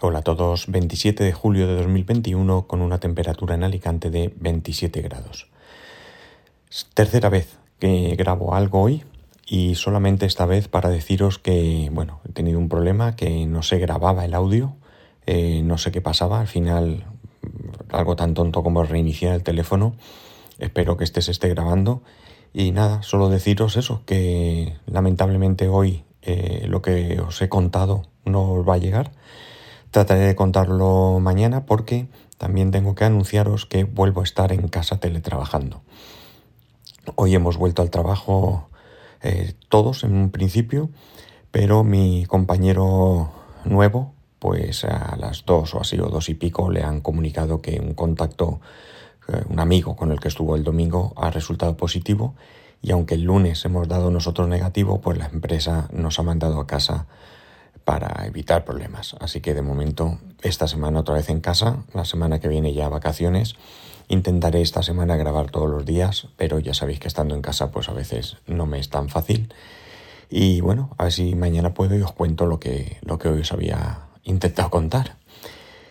Hola a todos, 27 de julio de 2021 con una temperatura en Alicante de 27 grados. Tercera vez que grabo algo hoy y solamente esta vez para deciros que, bueno, he tenido un problema, que no se grababa el audio, eh, no sé qué pasaba, al final algo tan tonto como reiniciar el teléfono, espero que este se esté grabando y nada, solo deciros eso, que lamentablemente hoy eh, lo que os he contado no os va a llegar Trataré de contarlo mañana porque también tengo que anunciaros que vuelvo a estar en casa teletrabajando. Hoy hemos vuelto al trabajo eh, todos en un principio, pero mi compañero nuevo, pues a las dos o así o dos y pico le han comunicado que un contacto, eh, un amigo con el que estuvo el domingo ha resultado positivo y aunque el lunes hemos dado nosotros negativo, pues la empresa nos ha mandado a casa para evitar problemas. Así que de momento esta semana otra vez en casa, la semana que viene ya vacaciones. Intentaré esta semana grabar todos los días, pero ya sabéis que estando en casa pues a veces no me es tan fácil. Y bueno, a ver si mañana puedo y os cuento lo que, lo que hoy os había intentado contar.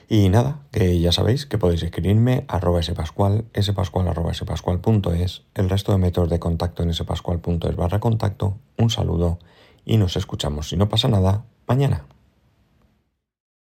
Y nada, que ya sabéis que podéis escribirme arroba spascual, spascual arroba spascual.es, el resto de métodos de contacto en spascual.es barra contacto. Un saludo y nos escuchamos. Si no pasa nada, mañana.